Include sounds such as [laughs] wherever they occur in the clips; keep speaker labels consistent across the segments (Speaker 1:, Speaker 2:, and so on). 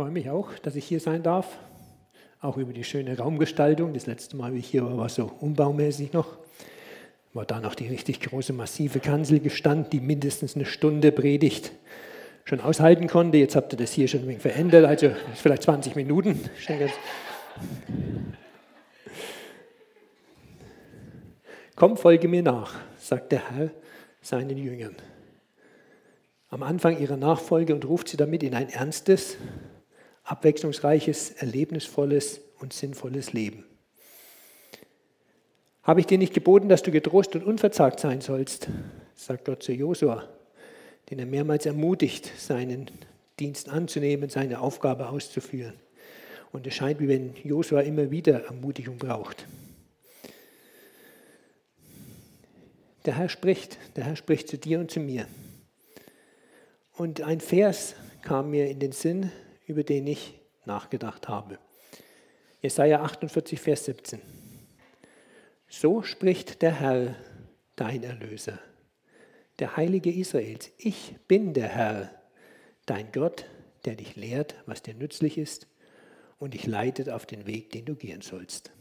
Speaker 1: freue mich auch, dass ich hier sein darf. Auch über die schöne Raumgestaltung. Das letzte Mal, wie ich hier war, war so umbaumäßig noch. War da noch die richtig große, massive Kanzel gestanden, die mindestens eine Stunde Predigt schon aushalten konnte. Jetzt habt ihr das hier schon ein wenig verändert, also vielleicht 20 Minuten. Komm, folge mir nach, sagt der Herr seinen Jüngern. Am Anfang ihrer Nachfolge und ruft sie damit in ein ernstes, abwechslungsreiches, erlebnisvolles und sinnvolles Leben. Habe ich dir nicht geboten, dass du getrost und unverzagt sein sollst, sagt Gott zu Josua, den er mehrmals ermutigt, seinen Dienst anzunehmen, seine Aufgabe auszuführen. Und es scheint, wie wenn Josua immer wieder Ermutigung braucht. Der Herr spricht, der Herr spricht zu dir und zu mir. Und ein Vers kam mir in den Sinn, über den ich nachgedacht habe. Jesaja 48, Vers 17. So spricht der Herr, dein Erlöser, der Heilige Israels. Ich bin der Herr, dein Gott, der dich lehrt, was dir nützlich ist und dich leitet auf den Weg, den du gehen sollst.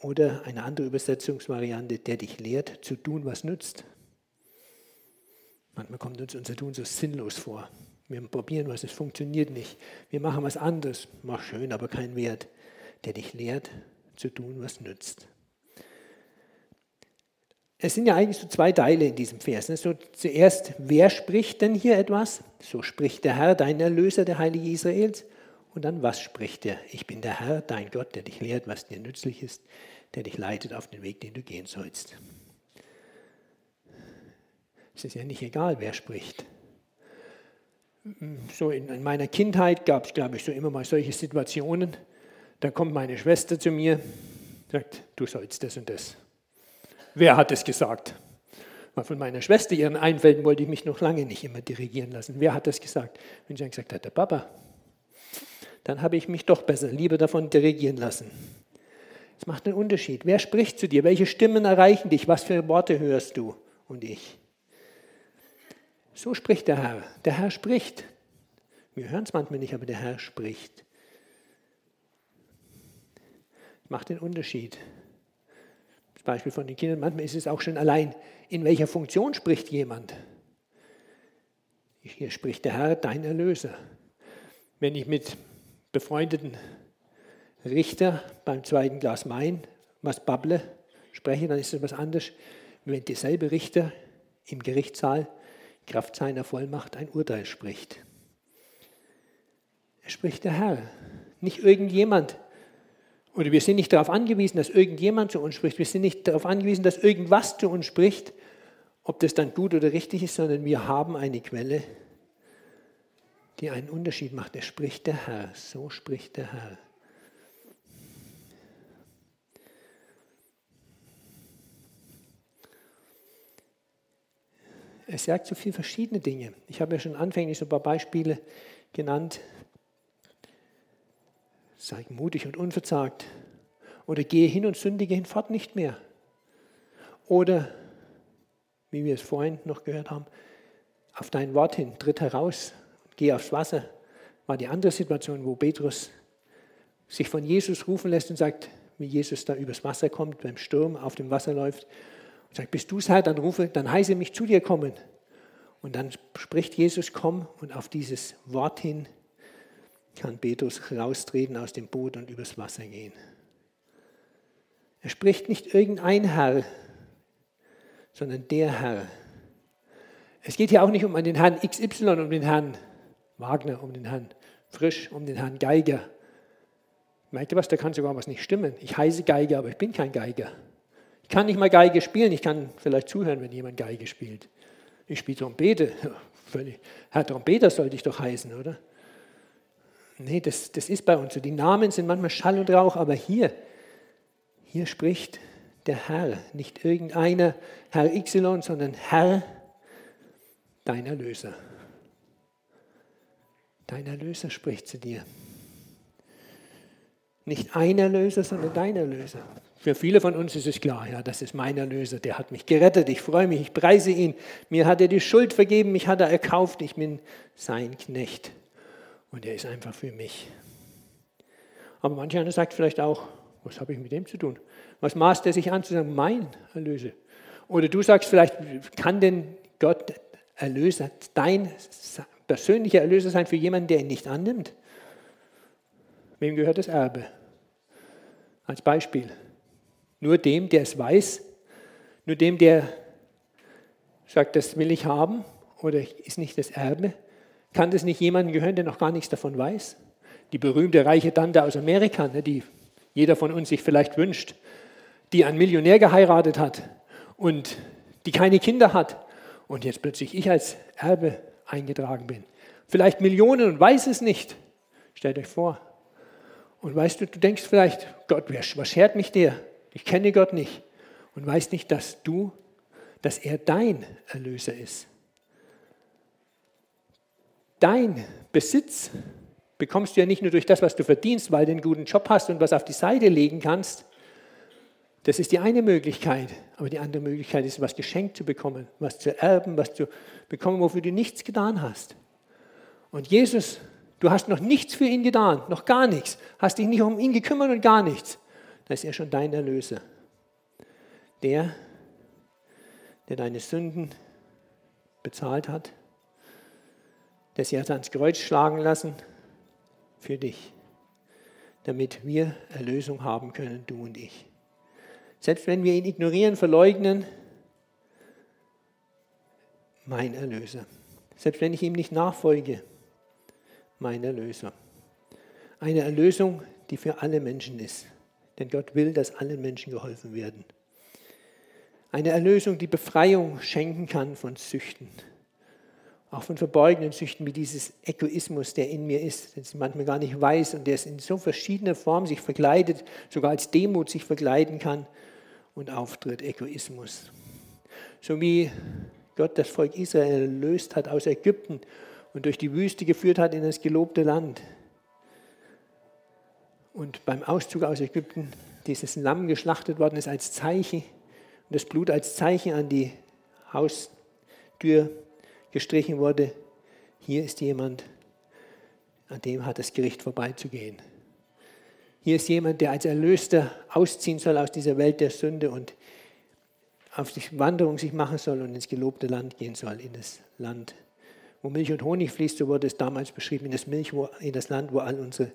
Speaker 1: Oder eine andere Übersetzungsvariante, der dich lehrt zu tun, was nützt. Manchmal kommt uns unser Tun so sinnlos vor. Wir probieren was, es funktioniert nicht. Wir machen was anderes, mach schön, aber kein Wert. Der dich lehrt zu tun, was nützt. Es sind ja eigentlich so zwei Teile in diesem Vers. So zuerst, wer spricht denn hier etwas? So spricht der Herr, dein Erlöser, der Heilige Israels. Und dann, was spricht er? Ich bin der Herr, dein Gott, der dich lehrt, was dir nützlich ist, der dich leitet auf den Weg, den du gehen sollst. Es ist ja nicht egal, wer spricht. So in, meiner Kindheit gab es, glaube ich, so immer mal solche Situationen. Da kommt meine Schwester zu mir, sagt, du sollst das und das. Wer hat es gesagt? Weil von meiner Schwester ihren Einfällen wollte ich mich noch lange nicht immer dirigieren lassen. Wer hat das gesagt? Wenn sie dann gesagt hat, der Papa, dann habe ich mich doch besser, lieber davon dirigieren lassen. Es macht einen Unterschied. Wer spricht zu dir? Welche Stimmen erreichen dich? Was für Worte hörst du und ich? So spricht der Herr. Der Herr spricht. Wir hören es manchmal nicht, aber der Herr spricht. Macht den Unterschied. Das Beispiel von den Kindern, manchmal ist es auch schon allein, in welcher Funktion spricht jemand. Hier spricht der Herr, dein Erlöser. Wenn ich mit befreundeten Richter beim zweiten Glas Wein was babble, spreche, dann ist es was anderes, wenn derselbe Richter im Gerichtssaal Kraft seiner Vollmacht ein Urteil spricht. Er spricht der Herr, nicht irgendjemand. Oder wir sind nicht darauf angewiesen, dass irgendjemand zu uns spricht. Wir sind nicht darauf angewiesen, dass irgendwas zu uns spricht, ob das dann gut oder richtig ist, sondern wir haben eine Quelle, die einen Unterschied macht. Er spricht der Herr, so spricht der Herr. Es sagt so viele verschiedene Dinge. Ich habe ja schon anfänglich so ein paar Beispiele genannt. Sei mutig und unverzagt. Oder gehe hin und sündige hinfort nicht mehr. Oder, wie wir es vorhin noch gehört haben, auf dein Wort hin, tritt heraus geh aufs Wasser, war die andere Situation, wo Petrus sich von Jesus rufen lässt und sagt, wie Jesus da übers Wasser kommt, beim Sturm auf dem Wasser läuft und sagt, bist du es Herr, dann rufe, dann heiße mich zu dir kommen. Und dann spricht Jesus, komm und auf dieses Wort hin kann Petrus raustreten aus dem Boot und übers Wasser gehen. Er spricht nicht irgendein Herr, sondern der Herr. Es geht hier auch nicht um den Herrn XY, um den Herrn Wagner, um den Herrn Frisch, um den Herrn Geiger. Merkt ihr was, da kann sogar was nicht stimmen. Ich heiße Geiger, aber ich bin kein Geiger. Ich kann nicht mal Geige spielen, ich kann vielleicht zuhören, wenn jemand Geige spielt. Ich spiele Trompete. [laughs] Herr Trompeter sollte ich doch heißen, oder? Nee, das, das ist bei uns so. Die Namen sind manchmal Schall und Rauch, aber hier, hier spricht der Herr, nicht irgendeiner Herr Y, sondern Herr, dein Erlöser. Dein Erlöser spricht zu dir. Nicht ein Erlöser, sondern dein Erlöser. Für viele von uns ist es klar, ja, das ist mein Erlöser, der hat mich gerettet, ich freue mich, ich preise ihn. Mir hat er die Schuld vergeben, mich hat er erkauft, ich bin sein Knecht. und er ist einfach für mich. Aber manch einer sagt vielleicht auch, was habe ich mit dem zu tun? Was maßt er sich an zu sagen, mein Erlöser? Oder du sagst vielleicht, kann denn Gott Erlöser, dein persönlicher Erlöser sein für jemanden, der ihn nicht annimmt? Wem gehört das Erbe? Als Beispiel. Nur dem, der es weiß, nur dem, der sagt, das will ich haben oder ist nicht das Erbe. Kann das nicht jemandem gehören, der noch gar nichts davon weiß? Die berühmte reiche Tante aus Amerika, ne, die jeder von uns sich vielleicht wünscht, die einen Millionär geheiratet hat und die keine Kinder hat und jetzt plötzlich ich als Erbe eingetragen bin. Vielleicht Millionen und weiß es nicht. Stellt euch vor. Und weißt du, du denkst vielleicht, Gott, was schert mich der? Ich kenne Gott nicht. Und weißt nicht, dass du, dass er dein Erlöser ist. Dein Besitz bekommst du ja nicht nur durch das, was du verdienst, weil du einen guten Job hast und was auf die Seite legen kannst. Das ist die eine Möglichkeit. Aber die andere Möglichkeit ist, was geschenkt zu bekommen, was zu erben, was zu bekommen, wofür du nichts getan hast. Und Jesus, du hast noch nichts für ihn getan, noch gar nichts, hast dich nicht um ihn gekümmert und gar nichts. Da ist er schon dein Erlöser. Der, der deine Sünden bezahlt hat, der sie hat ans Kreuz schlagen lassen für dich, damit wir Erlösung haben können, du und ich. Selbst wenn wir ihn ignorieren, verleugnen, mein Erlöser. Selbst wenn ich ihm nicht nachfolge, mein Erlöser. Eine Erlösung, die für alle Menschen ist. Denn Gott will, dass allen Menschen geholfen werden. Eine Erlösung, die Befreiung schenken kann von Süchten. Auch von verborgenen Süchten wie dieses Egoismus, der in mir ist, den ich manchmal gar nicht weiß und der es in so verschiedener Form sich verkleidet, sogar als Demut sich verkleiden kann und auftritt, Egoismus. So wie Gott das Volk Israel erlöst hat aus Ägypten und durch die Wüste geführt hat in das gelobte Land. Und beim Auszug aus Ägypten dieses Lamm geschlachtet worden ist als Zeichen und das Blut als Zeichen an die Haustür gestrichen wurde. Hier ist jemand, an dem hat das Gericht vorbeizugehen. Hier ist jemand, der als Erlöster ausziehen soll aus dieser Welt der Sünde und auf die Wanderung sich machen soll und ins gelobte Land gehen soll, in das Land, wo Milch und Honig fließt, so wurde es damals beschrieben, in das, Milch, wo, in das Land, wo all unsere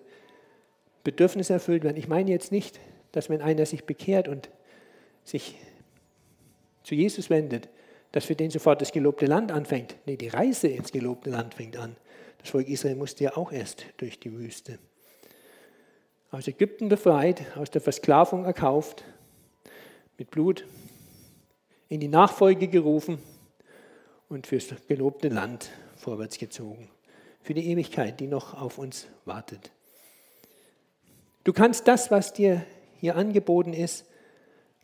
Speaker 1: Bedürfnisse erfüllt werden. Ich meine jetzt nicht, dass wenn einer sich bekehrt und sich zu Jesus wendet, dass für den sofort das gelobte Land anfängt. Nee, die Reise ins gelobte Land fängt an. Das Volk Israel musste ja auch erst durch die Wüste. Aus Ägypten befreit, aus der Versklavung erkauft, mit Blut in die Nachfolge gerufen und fürs gelobte Land vorwärts gezogen. Für die Ewigkeit, die noch auf uns wartet. Du kannst das, was dir hier angeboten ist,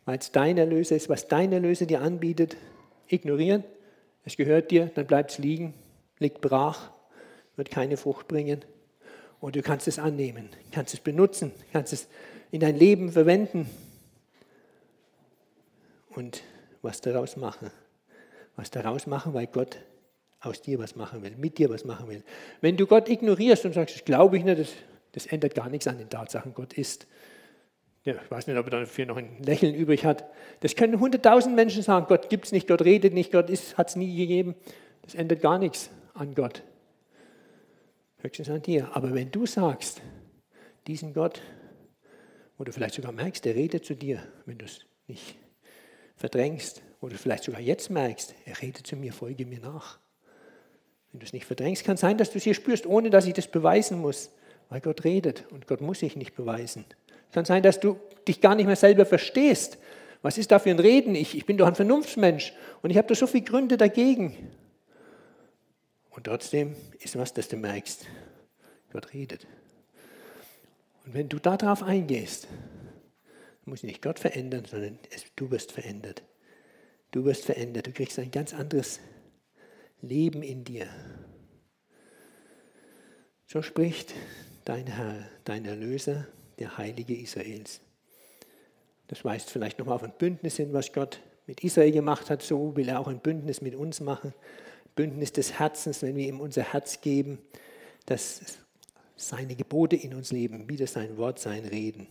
Speaker 1: weil es dein Erlöser ist, was dein Erlöser dir anbietet, ignorieren. Es gehört dir, dann bleibt es liegen, liegt brach, wird keine Frucht bringen. Und du kannst es annehmen, kannst es benutzen, kannst es in dein Leben verwenden und was daraus machen. Was daraus machen, weil Gott aus dir was machen will, mit dir was machen will. Wenn du Gott ignorierst und sagst, das glaube ich nicht, das, das ändert gar nichts an den Tatsachen, Gott ist. Ja, ich weiß nicht, ob er dafür noch ein Lächeln übrig hat. Das können hunderttausend Menschen sagen, Gott gibt es nicht, Gott redet nicht, Gott hat es nie gegeben. Das ändert gar nichts an Gott. Höchstens an dir. Aber wenn du sagst, diesen Gott, wo du vielleicht sogar merkst, der redet zu dir, wenn du es nicht verdrängst, oder vielleicht sogar jetzt merkst, er redet zu mir, folge mir nach. Wenn du es nicht verdrängst, kann es sein, dass du es hier spürst, ohne dass ich das beweisen muss, weil Gott redet und Gott muss sich nicht beweisen. Es kann sein, dass du dich gar nicht mehr selber verstehst. Was ist da für ein Reden? Ich, ich bin doch ein Vernunftsmensch und ich habe da so viele Gründe dagegen. Und trotzdem ist was, dass du merkst, Gott redet. Und wenn du darauf eingehst, muss nicht Gott verändern, sondern es, du wirst verändert. Du wirst verändert. Du kriegst ein ganz anderes Leben in dir. So spricht dein Herr, dein Erlöser, der Heilige Israels. Das weist vielleicht nochmal auf ein Bündnis hin, was Gott mit Israel gemacht hat. So will er auch ein Bündnis mit uns machen. Bündnis des Herzens, wenn wir ihm unser Herz geben, das seine Gebote in uns leben, wieder sein Wort, sein Reden.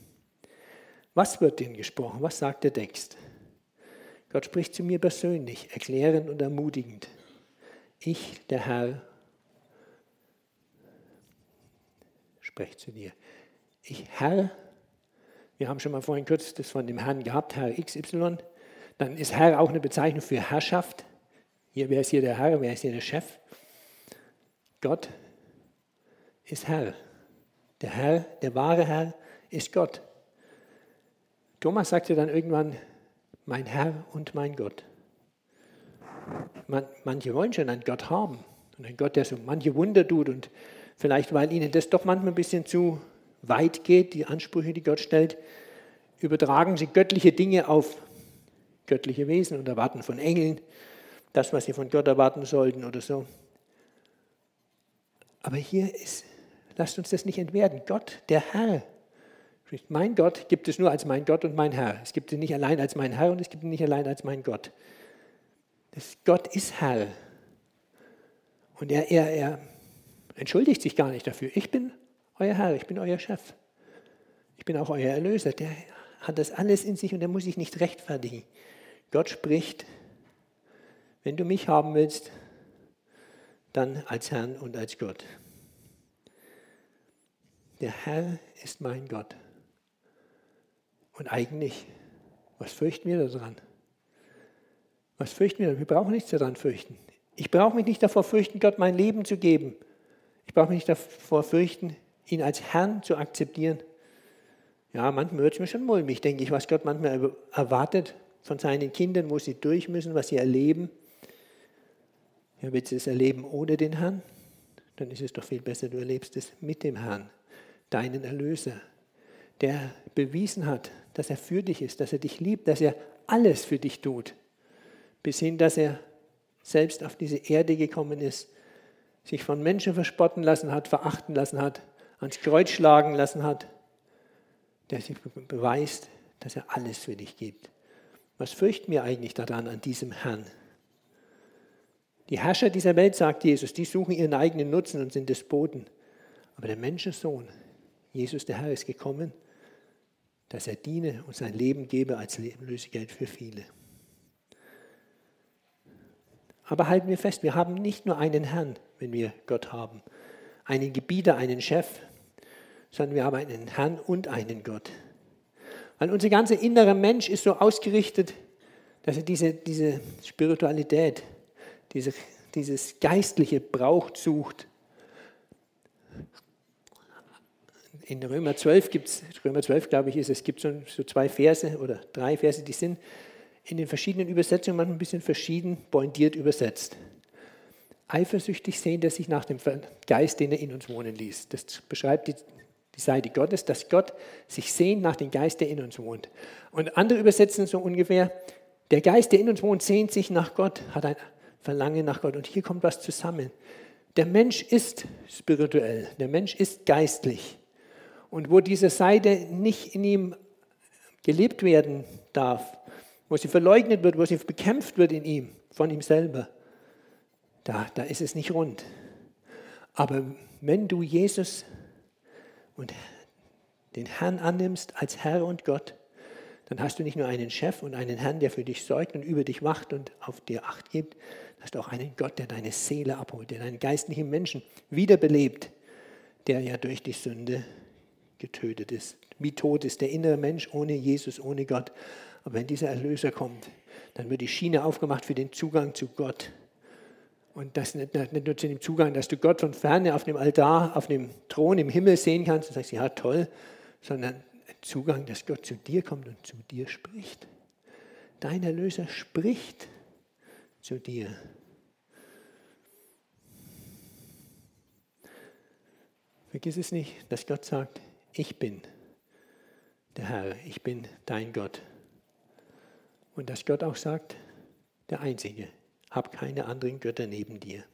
Speaker 1: Was wird denn gesprochen? Was sagt der Text? Gott spricht zu mir persönlich, erklärend und ermutigend. Ich, der Herr, spreche zu dir. Ich, Herr, wir haben schon mal vorhin kurz das von dem Herrn gehabt, Herr XY. Dann ist Herr auch eine Bezeichnung für Herrschaft. Hier, wer ist hier der Herr, wer ist hier der Chef? Gott ist Herr. Der Herr, der wahre Herr ist Gott. Thomas sagte dann irgendwann, mein Herr und mein Gott. Man, manche wollen schon einen Gott haben und einen Gott, der so manche Wunder tut und vielleicht, weil ihnen das doch manchmal ein bisschen zu weit geht, die Ansprüche, die Gott stellt, übertragen sie göttliche Dinge auf göttliche Wesen und erwarten von Engeln das, was sie von Gott erwarten sollten oder so. Aber hier ist, lasst uns das nicht entwerten. Gott, der Herr, mein Gott gibt es nur als mein Gott und mein Herr. Es gibt ihn nicht allein als mein Herr und es gibt ihn nicht allein als mein Gott. Das Gott ist Herr. Und er, er, er entschuldigt sich gar nicht dafür. Ich bin euer Herr, ich bin euer Chef. Ich bin auch euer Erlöser. Der hat das alles in sich und der muss sich nicht rechtfertigen. Gott spricht, wenn du mich haben willst, dann als Herrn und als Gott. Der Herr ist mein Gott. Und eigentlich, was fürchten wir daran? Was fürchten wir? Wir brauchen nichts daran fürchten. Ich brauche mich nicht davor fürchten, Gott mein Leben zu geben. Ich brauche mich nicht davor fürchten, ihn als Herrn zu akzeptieren. Ja, manchmal wird es mir schon mulmig, denke ich, was Gott manchmal erwartet von seinen Kindern, wo sie durch müssen, was sie erleben. Ja, willst du es erleben ohne den Herrn? Dann ist es doch viel besser, du erlebst es mit dem Herrn, deinen Erlöser, der bewiesen hat, dass er für dich ist, dass er dich liebt, dass er alles für dich tut, bis hin, dass er selbst auf diese Erde gekommen ist, sich von Menschen verspotten lassen hat, verachten lassen hat, ans Kreuz schlagen lassen hat, der sich beweist, dass er alles für dich gibt. Was fürchten wir eigentlich daran an diesem Herrn? Die Herrscher dieser Welt, sagt Jesus, die suchen ihren eigenen Nutzen und sind Despoten. Aber der Menschensohn, Jesus der Herr, ist gekommen, dass er diene und sein Leben gebe als Lösegeld für viele. Aber halten wir fest, wir haben nicht nur einen Herrn, wenn wir Gott haben, einen Gebieter, einen Chef, sondern wir haben einen Herrn und einen Gott. Weil unser ganzer innerer Mensch ist so ausgerichtet, dass er diese, diese Spiritualität, diese, dieses Geistliche braucht, sucht. In Römer 12 gibt es, Römer 12 glaube ich ist es, gibt so, so zwei Verse oder drei Verse, die sind in den verschiedenen Übersetzungen manchmal ein bisschen verschieden pointiert übersetzt. Eifersüchtig sehen, dass sich nach dem Geist, den er in uns wohnen ließ. Das beschreibt die, die Seite Gottes, dass Gott sich sehnt nach dem Geist, der in uns wohnt. Und andere übersetzen so ungefähr, der Geist, der in uns wohnt, sehnt sich nach Gott, hat ein Verlangen nach Gott. Und hier kommt was zusammen. Der Mensch ist spirituell, der Mensch ist geistlich. Und wo diese Seite nicht in ihm gelebt werden darf, wo sie verleugnet wird, wo sie bekämpft wird in ihm, von ihm selber, da, da ist es nicht rund. Aber wenn du Jesus und den Herrn annimmst als Herr und Gott, dann hast du nicht nur einen Chef und einen Herrn, der für dich sorgt und über dich wacht und auf dir Acht gibt, hast du auch einen Gott, der deine Seele abholt, der deinen geistlichen Menschen wiederbelebt, der ja durch die Sünde getötet ist. Wie tot ist der innere Mensch ohne Jesus, ohne Gott. Aber wenn dieser Erlöser kommt, dann wird die Schiene aufgemacht für den Zugang zu Gott. Und das nicht, nicht nur zu dem Zugang, dass du Gott von ferne auf dem Altar, auf dem Thron im Himmel sehen kannst und sagst, ja toll, sondern Zugang, dass Gott zu dir kommt und zu dir spricht. Dein Erlöser spricht zu dir. Vergiss es nicht, dass Gott sagt, ich bin der Herr, ich bin dein Gott. Und dass Gott auch sagt, der Einzige, hab keine anderen Götter neben dir.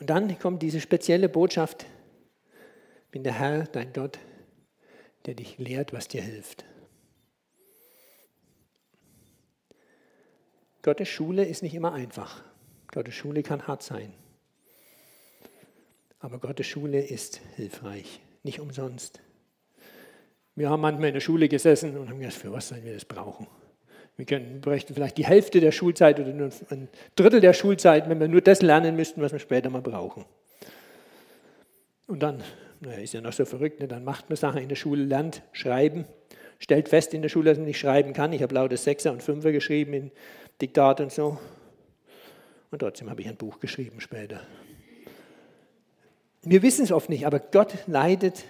Speaker 1: Und dann kommt diese spezielle Botschaft, bin der Herr, dein Gott, der dich lehrt, was dir hilft. Gottes Schule ist nicht immer einfach. Gottes Schule kann hart sein. Aber Gottes Schule ist hilfreich, nicht umsonst. Wir haben manchmal in der Schule gesessen und haben gedacht, für was sollen wir das brauchen? Wir können, bräuchten vielleicht die Hälfte der Schulzeit oder nur ein Drittel der Schulzeit, wenn wir nur das lernen müssten, was wir später mal brauchen. Und dann, naja, ist ja noch so verrückt, ne? dann macht man Sachen in der Schule, lernt schreiben, stellt fest in der Schule, dass man nicht schreiben kann. Ich habe lauter Sechser und Fünfer geschrieben in Diktat und so. Und trotzdem habe ich ein Buch geschrieben später. Wir wissen es oft nicht, aber Gott leidet,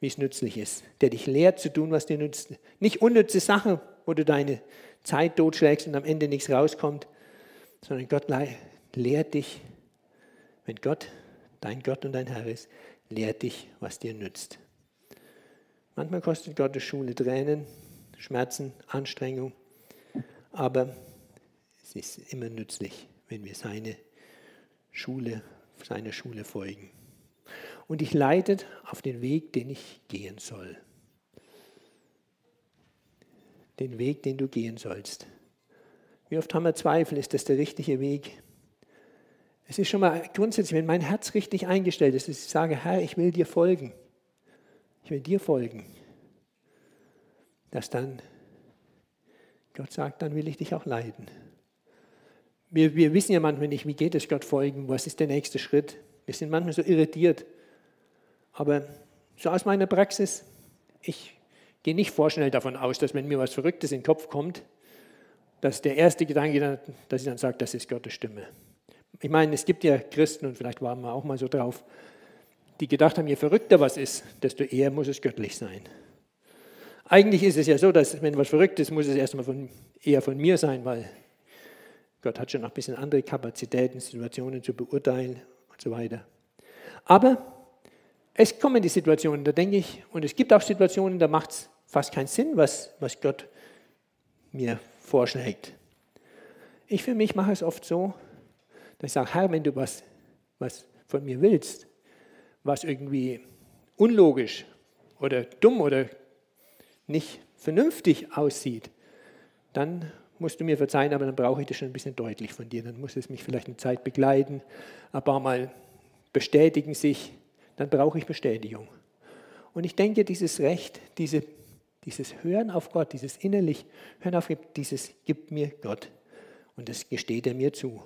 Speaker 1: wie es nützlich ist. Der dich lehrt zu tun, was dir nützt. Nicht unnütze Sachen, wo du deine Zeit totschlägst und am Ende nichts rauskommt, sondern Gott lehrt dich, wenn Gott dein Gott und dein Herr ist, lehrt dich, was dir nützt. Manchmal kostet Gottes Schule Tränen, Schmerzen, Anstrengung, aber es ist immer nützlich, wenn wir seine Schule seiner Schule folgen. Und dich leitet auf den Weg, den ich gehen soll. Den Weg, den du gehen sollst. Wie oft haben wir Zweifel, ist das der richtige Weg? Es ist schon mal grundsätzlich, wenn mein Herz richtig eingestellt ist, dass ich sage, Herr, ich will dir folgen. Ich will dir folgen. Dass dann Gott sagt, dann will ich dich auch leiden. Wir, wir wissen ja manchmal nicht, wie geht es Gott folgen, was ist der nächste Schritt. Wir sind manchmal so irritiert. Aber so aus meiner Praxis, ich gehe nicht vorschnell davon aus, dass wenn mir was Verrücktes in den Kopf kommt, dass der erste Gedanke, dass ich dann sage, das ist Gottes Stimme. Ich meine, es gibt ja Christen, und vielleicht waren wir auch mal so drauf, die gedacht haben, je verrückter was ist, desto eher muss es göttlich sein. Eigentlich ist es ja so, dass wenn was verrückt ist, muss es erstmal von, eher von mir sein, weil Gott hat schon noch ein bisschen andere Kapazitäten, Situationen zu beurteilen und so weiter. Aber es kommen die Situationen, da denke ich, und es gibt auch Situationen, da macht es fast keinen Sinn, was, was Gott mir vorschlägt. Ich für mich mache es oft so, dass ich sage, Herr, wenn du was, was von mir willst, was irgendwie unlogisch oder dumm oder nicht vernünftig aussieht, dann musst du mir verzeihen, aber dann brauche ich das schon ein bisschen deutlich von dir. Dann muss es mich vielleicht eine Zeit begleiten, ein paar Mal bestätigen sich, dann brauche ich Bestätigung. Und ich denke, dieses Recht, diese, dieses Hören auf Gott, dieses innerlich Hören auf Gott, dieses gibt mir Gott. Und das gesteht er mir zu.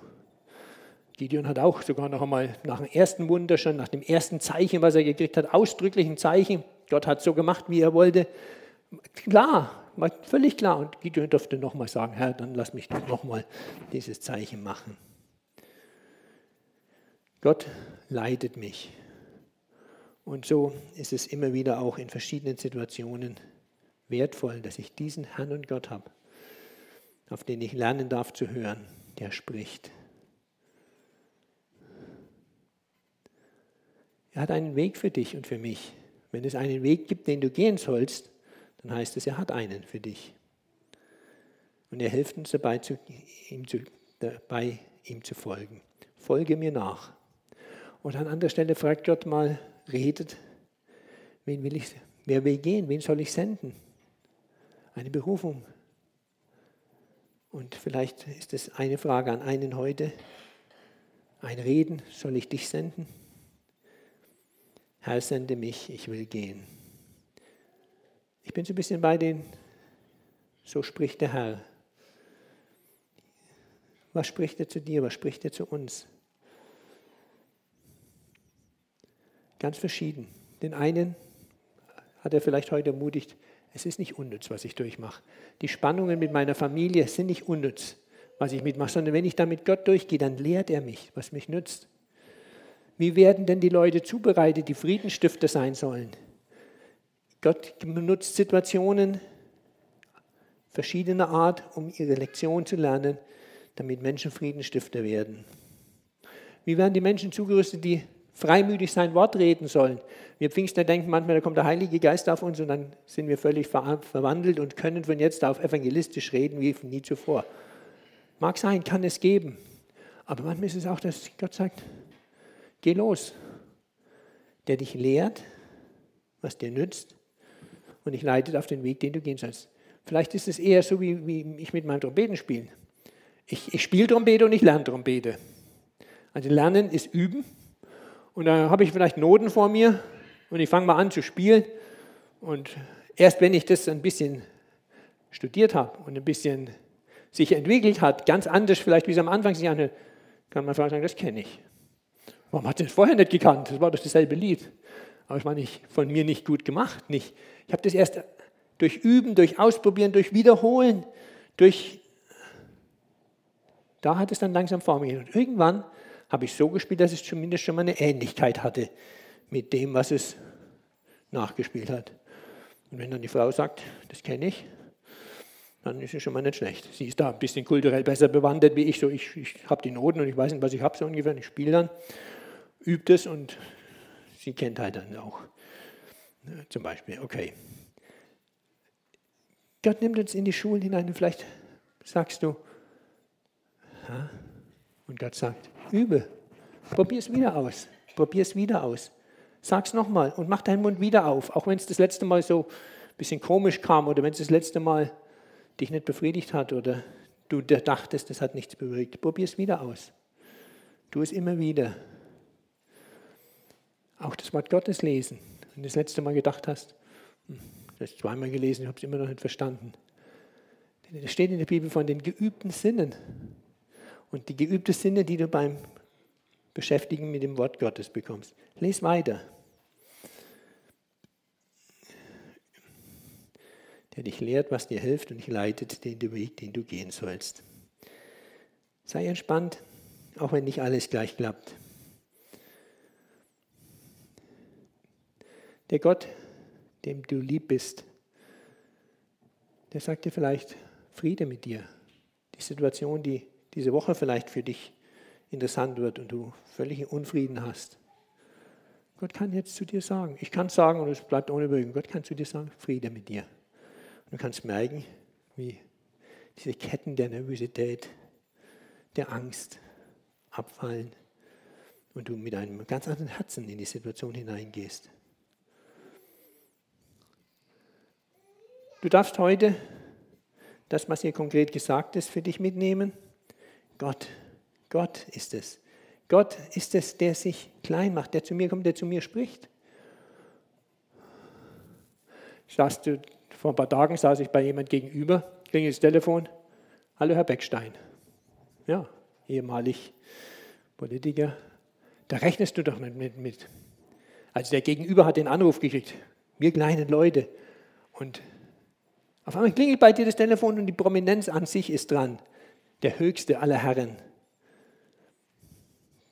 Speaker 1: Gideon hat auch sogar noch einmal nach dem ersten Wunder schon, nach dem ersten Zeichen, was er gekriegt hat, ausdrücklich ein Zeichen. Gott hat so gemacht, wie er wollte. Klar, völlig klar. Und Gideon durfte nochmal sagen, Herr, dann lass mich doch nochmal dieses Zeichen machen. Gott leitet mich. Und so ist es immer wieder auch in verschiedenen Situationen wertvoll, dass ich diesen Herrn und Gott habe, auf den ich lernen darf zu hören, der spricht. Er hat einen Weg für dich und für mich. Wenn es einen Weg gibt, den du gehen sollst, dann heißt es, er hat einen für dich. Und er hilft uns dabei, zu, ihm, zu, dabei, ihm zu folgen. Folge mir nach. Und an anderer Stelle fragt Gott mal, redet, wen will ich, wer will gehen, wen soll ich senden? Eine Berufung. Und vielleicht ist es eine Frage an einen heute. Ein Reden, soll ich dich senden? Herr, sende mich, ich will gehen. Ich bin so ein bisschen bei den, so spricht der Herr. Was spricht er zu dir? Was spricht er zu uns? Ganz verschieden. Den einen hat er vielleicht heute ermutigt, es ist nicht unnütz, was ich durchmache. Die Spannungen mit meiner Familie sind nicht unnütz, was ich mitmache, sondern wenn ich da mit Gott durchgehe, dann lehrt er mich, was mich nützt. Wie werden denn die Leute zubereitet, die Friedensstifter sein sollen? Gott benutzt Situationen verschiedener Art, um ihre Lektion zu lernen, damit Menschen Friedensstifter werden. Wie werden die Menschen zugerüstet, die freimütig sein Wort reden sollen? Wir Pfingster denken manchmal, da kommt der Heilige Geist auf uns und dann sind wir völlig verwandelt und können von jetzt auf evangelistisch reden wie nie zuvor. Mag sein, kann es geben. Aber manchmal ist es auch, dass Gott sagt, geh los. Der dich lehrt, was dir nützt und ich leite auf den Weg, den du gehen sollst. Vielleicht ist es eher so, wie, wie ich mit meinem Trompeten spiele. Ich, ich spiele Trompete und ich lerne Trompete. Also Lernen ist Üben Und da habe ich vielleicht Noten vor mir und ich fange mal an zu spielen. Und erst wenn ich das ein bisschen studiert habe und ein bisschen sich entwickelt hat, ganz anders vielleicht, wie es am Anfang sich anhört, kann man sagen, das kenne ich. Warum hat es vorher nicht gekannt? Das war doch dasselbe Lied. Aber es war nicht, von mir nicht gut gemacht. Nicht. Ich habe das erst durch Üben, durch Ausprobieren, durch Wiederholen, durch... Da hat es dann langsam Form gegeben. Und irgendwann habe ich so gespielt, dass es zumindest schon mal eine Ähnlichkeit hatte mit dem, was es nachgespielt hat. Und wenn dann die Frau sagt, das kenne ich, dann ist es schon mal nicht schlecht. Sie ist da ein bisschen kulturell besser bewandert wie ich. So, ich, ich habe die Noten und ich weiß nicht, was ich habe so ungefähr. Ich spiele dann, übe es und sie kennt halt dann auch. Ne, zum Beispiel, okay. Gott nimmt uns in die Schulen hinein und vielleicht sagst du, ha? und Gott sagt, übe, probier es wieder aus, probier es wieder aus. Sag es nochmal und mach deinen Mund wieder auf, auch wenn es das letzte Mal so ein bisschen komisch kam oder wenn es das letzte Mal dich nicht befriedigt hat oder du dachtest, das hat nichts bewirkt. Probier es wieder aus. Tu es immer wieder. Auch das Wort Gottes lesen. Wenn du das letzte Mal gedacht hast, hm, das hast zweimal gelesen, ich habe es immer noch nicht verstanden. Es steht in der Bibel von den geübten Sinnen. Und die geübten Sinne, die du beim Beschäftigen mit dem Wort Gottes bekommst. Lies weiter. der dich lehrt, was dir hilft und dich leitet den Weg, den du gehen sollst. Sei entspannt, auch wenn nicht alles gleich klappt. Der Gott, dem du lieb bist, der sagt dir vielleicht Friede mit dir. Die Situation, die diese Woche vielleicht für dich interessant wird und du völlig Unfrieden hast. Gott kann jetzt zu dir sagen, ich kann sagen und es bleibt ohne Wirkung, Gott kann zu dir sagen, Friede mit dir. Du kannst merken, wie diese Ketten der Nervosität, der Angst abfallen und du mit einem ganz anderen Herzen in die Situation hineingehst. Du darfst heute das, was hier konkret gesagt ist, für dich mitnehmen. Gott, Gott ist es. Gott ist es, der sich klein macht, der zu mir kommt, der zu mir spricht. Du vor ein paar Tagen saß ich bei jemand gegenüber, ging das Telefon. Hallo, Herr Beckstein. Ja, ehemalig Politiker. Da rechnest du doch nicht mit. mit. Also der Gegenüber hat den Anruf gekriegt. Wir kleinen Leute. Und auf einmal klingelt bei dir das Telefon und die Prominenz an sich ist dran. Der höchste aller Herren.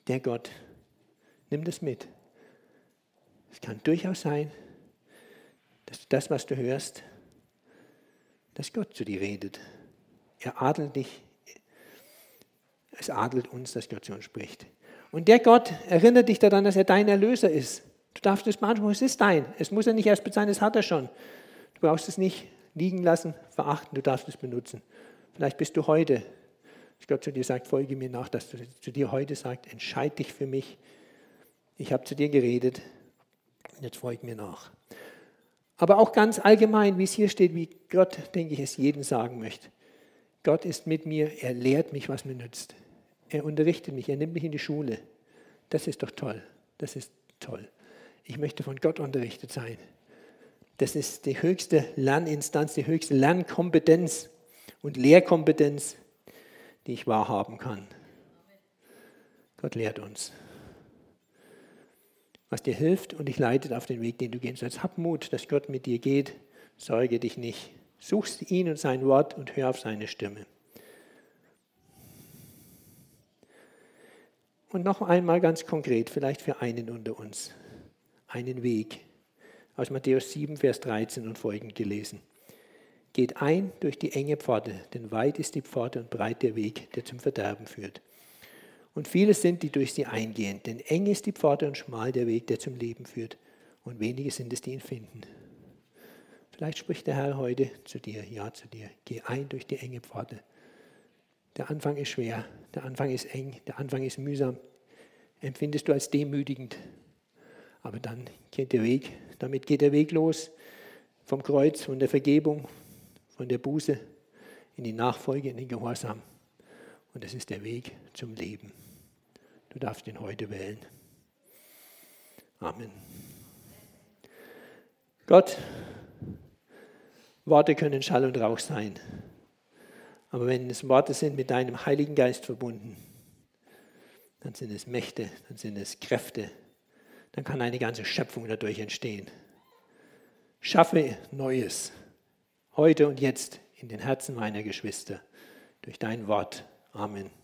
Speaker 1: Der Gott. Nimm das mit. Es kann durchaus sein, dass das, was du hörst, dass Gott zu dir redet. Er adelt dich. Es adelt uns, dass Gott zu uns spricht. Und der Gott erinnert dich daran, dass er dein Erlöser ist. Du darfst es beanspruchen, es ist dein. Es muss er nicht erst bezahlen, es hat er schon. Du brauchst es nicht liegen lassen, verachten, du darfst es benutzen. Vielleicht bist du heute, dass Gott zu dir sagt, folge mir nach, dass du zu dir heute sagt, entscheide dich für mich. Ich habe zu dir geredet, jetzt folge mir nach. Aber auch ganz allgemein, wie es hier steht, wie Gott, denke ich, es jedem sagen möchte. Gott ist mit mir, er lehrt mich, was mir nützt. Er unterrichtet mich, er nimmt mich in die Schule. Das ist doch toll. Das ist toll. Ich möchte von Gott unterrichtet sein. Das ist die höchste Lerninstanz, die höchste Lernkompetenz und Lehrkompetenz, die ich wahrhaben kann. Gott lehrt uns was dir hilft und dich leitet auf den Weg, den du gehen sollst. Hab Mut, dass Gott mit dir geht. Sorge dich nicht. Suchst ihn und sein Wort und hör auf seine Stimme. Und noch einmal ganz konkret, vielleicht für einen unter uns, einen Weg. Aus Matthäus 7, Vers 13 und folgend gelesen. Geht ein durch die enge Pforte, denn weit ist die Pforte und breit der Weg, der zum Verderben führt. Und viele sind, die durch sie eingehen. Denn eng ist die Pforte und schmal der Weg, der zum Leben führt. Und wenige sind es, die ihn finden. Vielleicht spricht der Herr heute zu dir, ja zu dir. Geh ein durch die enge Pforte. Der Anfang ist schwer, der Anfang ist eng, der Anfang ist mühsam. Empfindest du als demütigend. Aber dann geht der Weg, damit geht der Weg los vom Kreuz, von der Vergebung, von der Buße in die Nachfolge, in den Gehorsam. Und das ist der Weg zum Leben. Du darfst ihn heute wählen. Amen. Gott, Worte können Schall und Rauch sein. Aber wenn es Worte sind mit deinem Heiligen Geist verbunden, dann sind es Mächte, dann sind es Kräfte, dann kann eine ganze Schöpfung dadurch entstehen. Schaffe Neues, heute und jetzt in den Herzen meiner Geschwister, durch dein Wort. Amen.